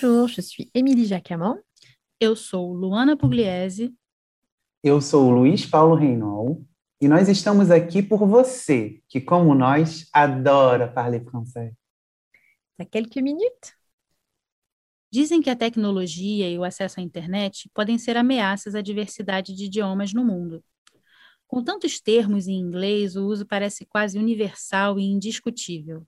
Bonjour, je suis Émilie Jacamon. Eu sou Luana Pugliese. Eu sou o Luiz Paulo Reinol e nós estamos aqui por você, que, como nós, adora parler français. T'as quelques minutes? Dizem que a tecnologia e o acesso à internet podem ser ameaças à diversidade de idiomas no mundo. Com tantos termos em inglês, o uso parece quase universal e indiscutível.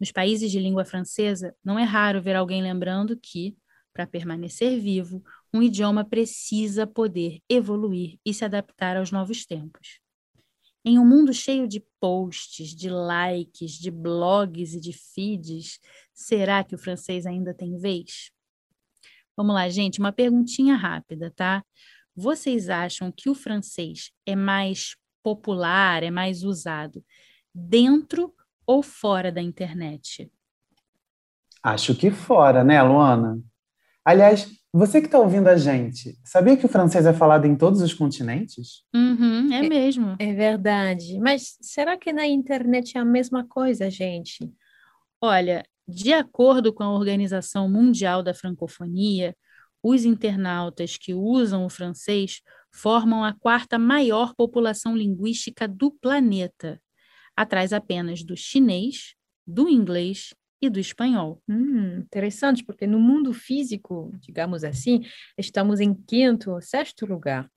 Nos países de língua francesa, não é raro ver alguém lembrando que, para permanecer vivo, um idioma precisa poder evoluir e se adaptar aos novos tempos. Em um mundo cheio de posts, de likes, de blogs e de feeds, será que o francês ainda tem vez? Vamos lá, gente, uma perguntinha rápida, tá? Vocês acham que o francês é mais popular, é mais usado dentro ou fora da internet? Acho que fora, né, Luana? Aliás, você que está ouvindo a gente, sabia que o francês é falado em todos os continentes? Uhum, é mesmo. É verdade. Mas será que na internet é a mesma coisa, gente? Olha, de acordo com a Organização Mundial da Francofonia, os internautas que usam o francês formam a quarta maior população linguística do planeta, atrás apenas do chinês, do inglês e do espanhol. Hum, interessante, porque no mundo físico, digamos assim, estamos em quinto ou sexto lugar.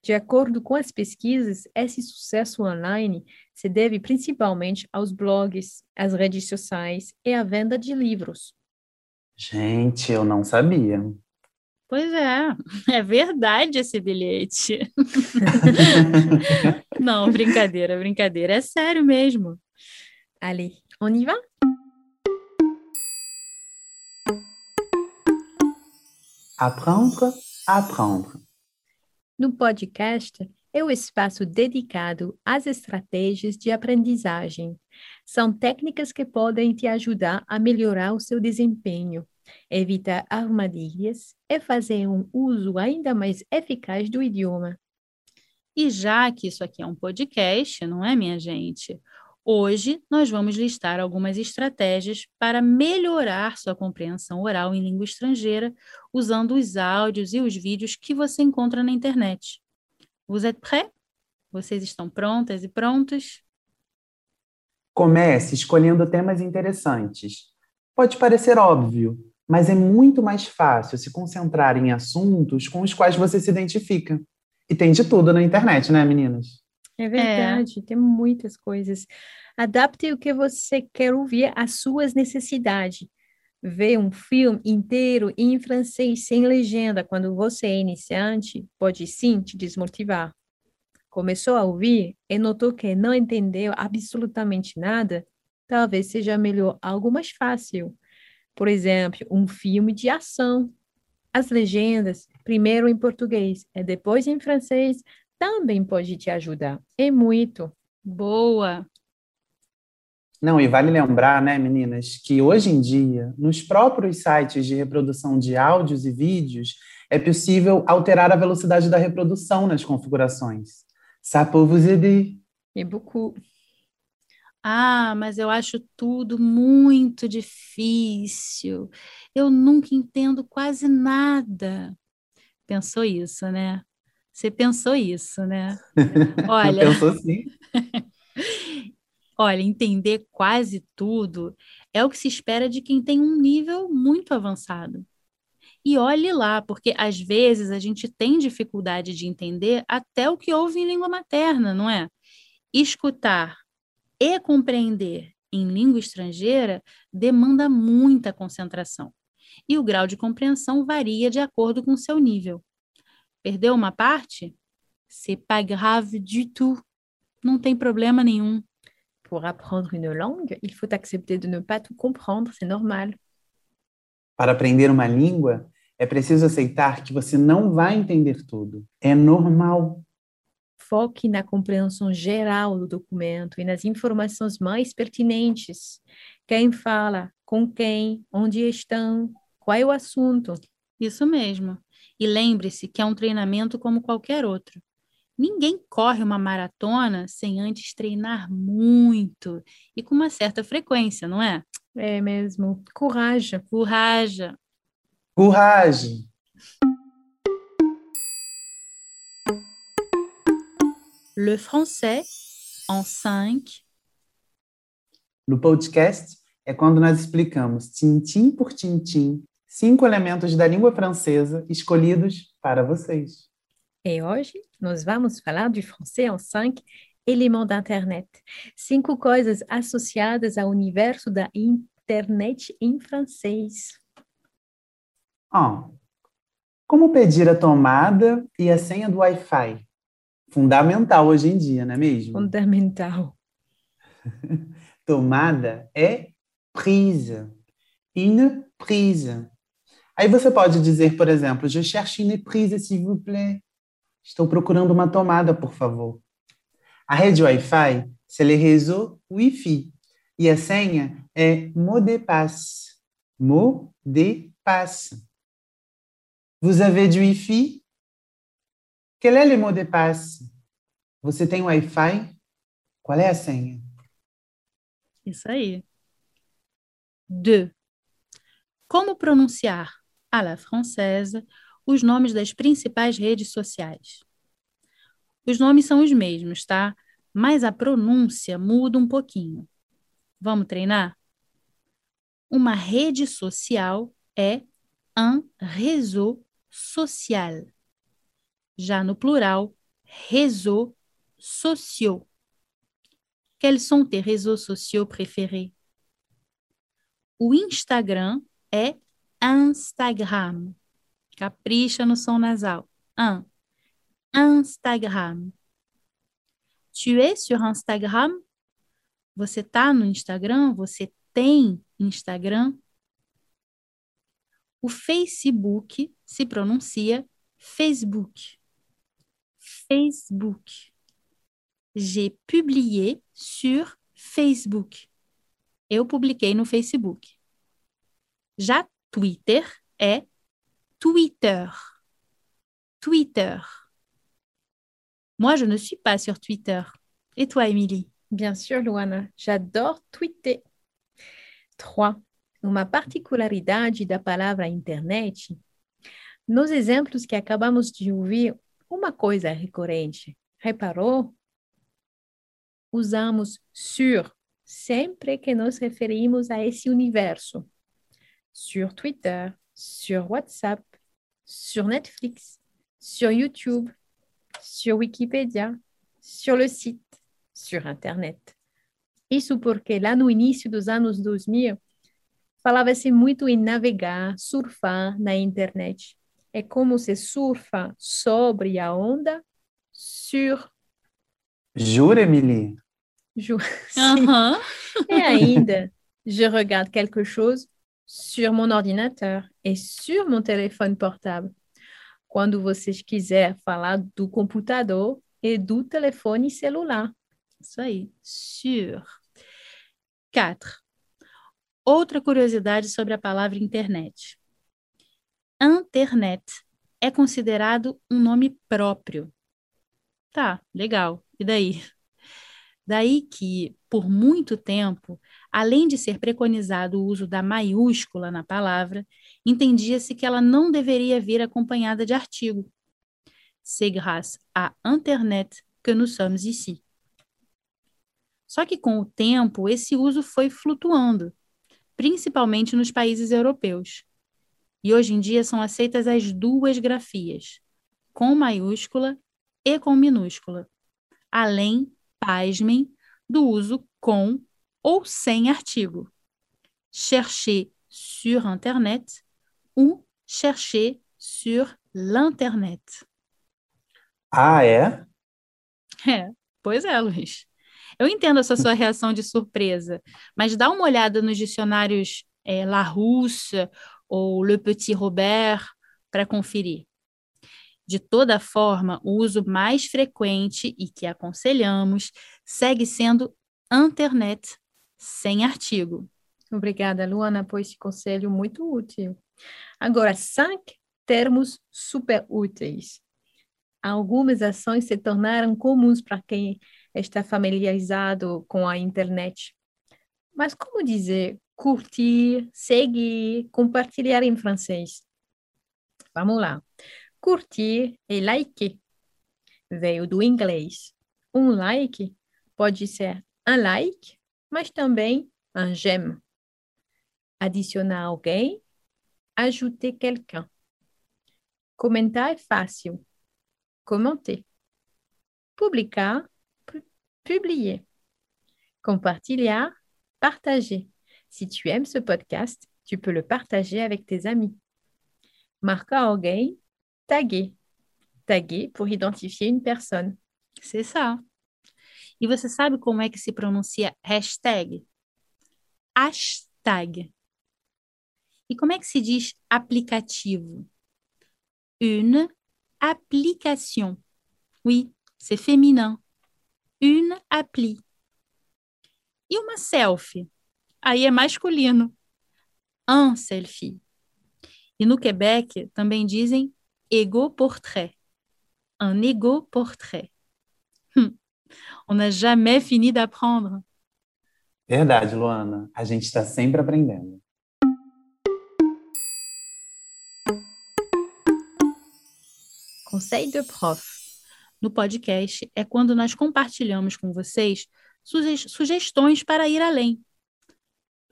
De acordo com as pesquisas, esse sucesso online se deve principalmente aos blogs, às redes sociais e à venda de livros. Gente, eu não sabia. Pois é, é verdade esse bilhete. Não, brincadeira, brincadeira. É sério mesmo. Allez, on y va? Apprendre, apprendre. No podcast é o espaço dedicado às estratégias de aprendizagem. São técnicas que podem te ajudar a melhorar o seu desempenho, evitar armadilhas e fazer um uso ainda mais eficaz do idioma. E já que isso aqui é um podcast, não é, minha gente? Hoje nós vamos listar algumas estratégias para melhorar sua compreensão oral em língua estrangeira usando os áudios e os vídeos que você encontra na internet. Vous êtes prêts? Vocês estão prontas e prontos? Comece escolhendo temas interessantes. Pode parecer óbvio, mas é muito mais fácil se concentrar em assuntos com os quais você se identifica. E tem de tudo na internet, né, meninas? É verdade, tem muitas coisas. Adapte o que você quer ouvir às suas necessidades. Ver um filme inteiro em francês sem legenda quando você é iniciante pode sim te desmotivar. Começou a ouvir e notou que não entendeu absolutamente nada? Talvez seja melhor algo mais fácil. Por exemplo, um filme de ação. As legendas, primeiro em português e depois em francês, também pode te ajudar. E muito. Boa! Não, e vale lembrar, né, meninas, que hoje em dia, nos próprios sites de reprodução de áudios e vídeos, é possível alterar a velocidade da reprodução nas configurações. Ça peut vous aider. E beaucoup. Ah, mas eu acho tudo muito difícil. Eu nunca entendo quase nada. Pensou isso, né? Você pensou isso, né? Olha. Pensou sim. Olha, entender quase tudo é o que se espera de quem tem um nível muito avançado. E olhe lá, porque às vezes a gente tem dificuldade de entender até o que ouve em língua materna, não é? Escutar e compreender em língua estrangeira demanda muita concentração. E o grau de compreensão varia de acordo com o seu nível. Perdeu uma parte? C'est pas grave du tout. Não tem problema nenhum. Pour apprendre une langue, il faut accepter de ne pas tout comprendre, c'est normal. Para aprender uma língua, é preciso aceitar que você não vai entender tudo. É normal. Foque na compreensão geral do documento e nas informações mais pertinentes. Quem fala, com quem, onde estão, qual é o assunto. Isso mesmo. E lembre-se que é um treinamento como qualquer outro. Ninguém corre uma maratona sem antes treinar muito e com uma certa frequência, não é? É mesmo. Coragem. Coragem. Coragem. Le français en cinq. No podcast é quando nós explicamos, tintim por tintim, cinco elementos da língua francesa escolhidos para vocês. E hoje nós vamos falar du français en cinq éléments d'internet. Cinco coisas associadas ao universo da internet em francês. Ah, como pedir a tomada e a senha do Wi-Fi? Fundamental hoje em dia, não é mesmo? Fundamental. Tomada é prise. Une prise. Aí você pode dizer, por exemplo, je cherche une prise, s'il vous plaît. Estou procurando uma tomada, por favor. A rede Wi-Fi, c'est le réseau Wi-Fi. E a senha é mot de passe. Mot de passe. Vous avez du Wi-Fi? Quel est le mot de passe? Você tem Wi-Fi? Qual é a senha? Isso aí. Deux. Como pronunciar à la française os nomes das principais redes sociais? Os nomes são os mesmos, tá? Mas a pronúncia muda um pouquinho. Vamos treinar? Uma rede social é un réseau social. Já no plural, réseaux sociaux. Quels sont tes réseaux sociaux préférés? O Instagram é Instagram. Capricha no som nasal. Un. Instagram. Tu es sur Instagram? Você tá no Instagram? Você tem Instagram? O Facebook se pronuncia Facebook. Facebook. J'ai publié sur Facebook. Eu publiquei no Facebook. Já Twitter é Twitter. Twitter. Moi, je ne suis pas sur Twitter. Et toi, Émilie? Bien sûr, Luana, j'adore tweeter. 3. Uma particularidade da palavra internet. Nos exemplos que acabamos de ouvir, uma coisa recorrente. Reparou? Usamos sur sempre que nos referimos a esse universo. Sur Twitter, sur WhatsApp, sur Netflix, sur YouTube, sur Wikipédia, sur le site, sur Internet. Isso porque lá no início dos anos 2000, falava-se muito em navegar, surfar na internet. É como se surfa sobre a onda, sur. Jura, Emily? Ju... Aham. Et ainda, je regarde quelque chose sur mon ordinateur et sur mon téléphone portable. Quando vocês quiser falar do computador e do telefone celular. Isso aí. Sur. 4. Outra curiosidade sobre a palavra internet. Internet é considerado um nome próprio. Tá, legal. E daí? Daí que, por muito tempo, além de ser preconizado o uso da maiúscula na palavra, entendia-se que ela não deveria vir acompanhada de artigo. C'est grâce à Internet que nous sommes ici. Só que com o tempo, esse uso foi flutuando, principalmente nos países europeus. E hoje em dia são aceitas as duas grafias, com maiúscula e com minúscula, além pasmem, do uso com ou sem artigo. Chercher sur Internet ou chercher sur l'internet. Ah, é? É, Pois é, Luiz. Eu entendo essa sua reação de surpresa, mas dá uma olhada nos dicionários é, Larousse ou Le Petit Robert para conferir. De toda forma, o uso mais frequente e que aconselhamos segue sendo internet, sem artigo. Obrigada, Luana, por esse conselho muito útil. Agora, cinco termos super úteis. Algumas ações se tornaram comuns para quem está familiarizado com a internet. Mas como dizer curtir, seguir, compartilhar em francês? Vamos lá. Curtir e liker veio do inglês. Um like pode ser um like, mas também um j'aime. Adicionar alguém, ajouter quelqu'un. Comentar é fácil. Commenter. Publicar, publier. Partager. Si tu aimes ce podcast, tu peux le partager avec tes amis. Marquer alguém, taguer. Taguer pour identifier une personne. C'est ça. E você sabe como é que se pronuncia hashtag? Hashtag. E como é que se diz aplicativo? Une application. Oui, c'est féminin. Une appli. E uma selfie? Aí é masculino. Un selfie. E no Quebec também dizem ego portrait. Un ego portrait. On n'a jamais fini d'apprendre. Verdade, Luana. A gente está sempre aprendendo. Conseil de prof. No podcast é quando nós compartilhamos com vocês suge sugestões para ir além.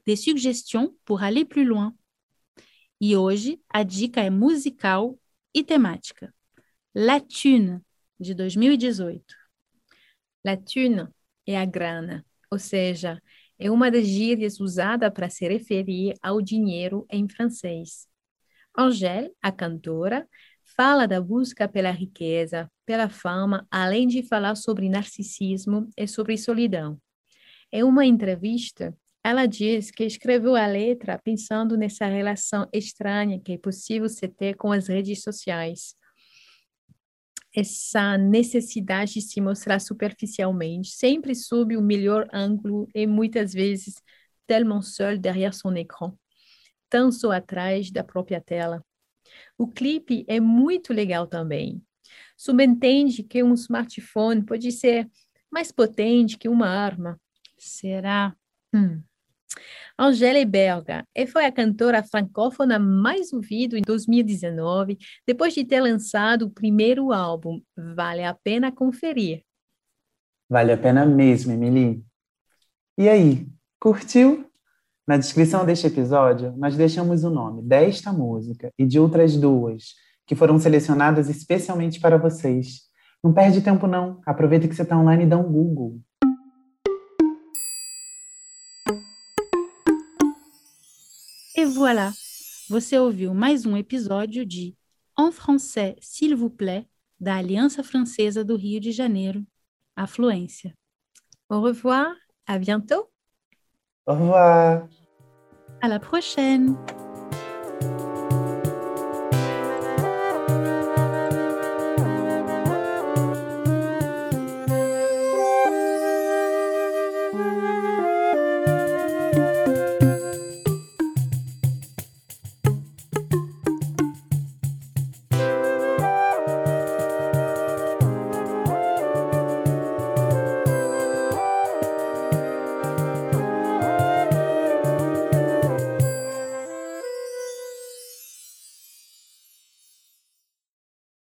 Des suggestions pour aller plus loin. E hoje a dica é musical e temática. La Thune, de 2018. La thune é a grana, ou seja, é uma das gírias usada para se referir ao dinheiro em francês. Angèle, a cantora, fala da busca pela riqueza, pela fama, além de falar sobre narcisismo e sobre solidão. Em uma entrevista, ela diz que escreveu a letra pensando nessa relação estranha que é possível se ter com as redes sociais. Essa necessidade de se mostrar superficialmente, sempre sob o melhor ângulo e muitas vezes tellement seul derrière son écran, tão só atrás da própria tela. O clipe é muito legal também. Subentende que um smartphone pode ser mais potente que uma arma. Será? Hum. Angèle Berga e foi a cantora francófona mais ouvida em 2019, depois de ter lançado o primeiro álbum. Vale a pena conferir. Vale a pena mesmo, Emily. E aí, curtiu? Na descrição deste episódio, nós deixamos o nome desta música e de outras duas, que foram selecionadas especialmente para vocês. Não perde tempo não, aproveita que você está online e dá um Google. E voilà! Você ouviu mais um episódio de En français, s'il vous plaît, da Aliança Francesa do Rio de Janeiro, a Fluência. Au revoir, à bientôt. Au revoir! À la prochaine!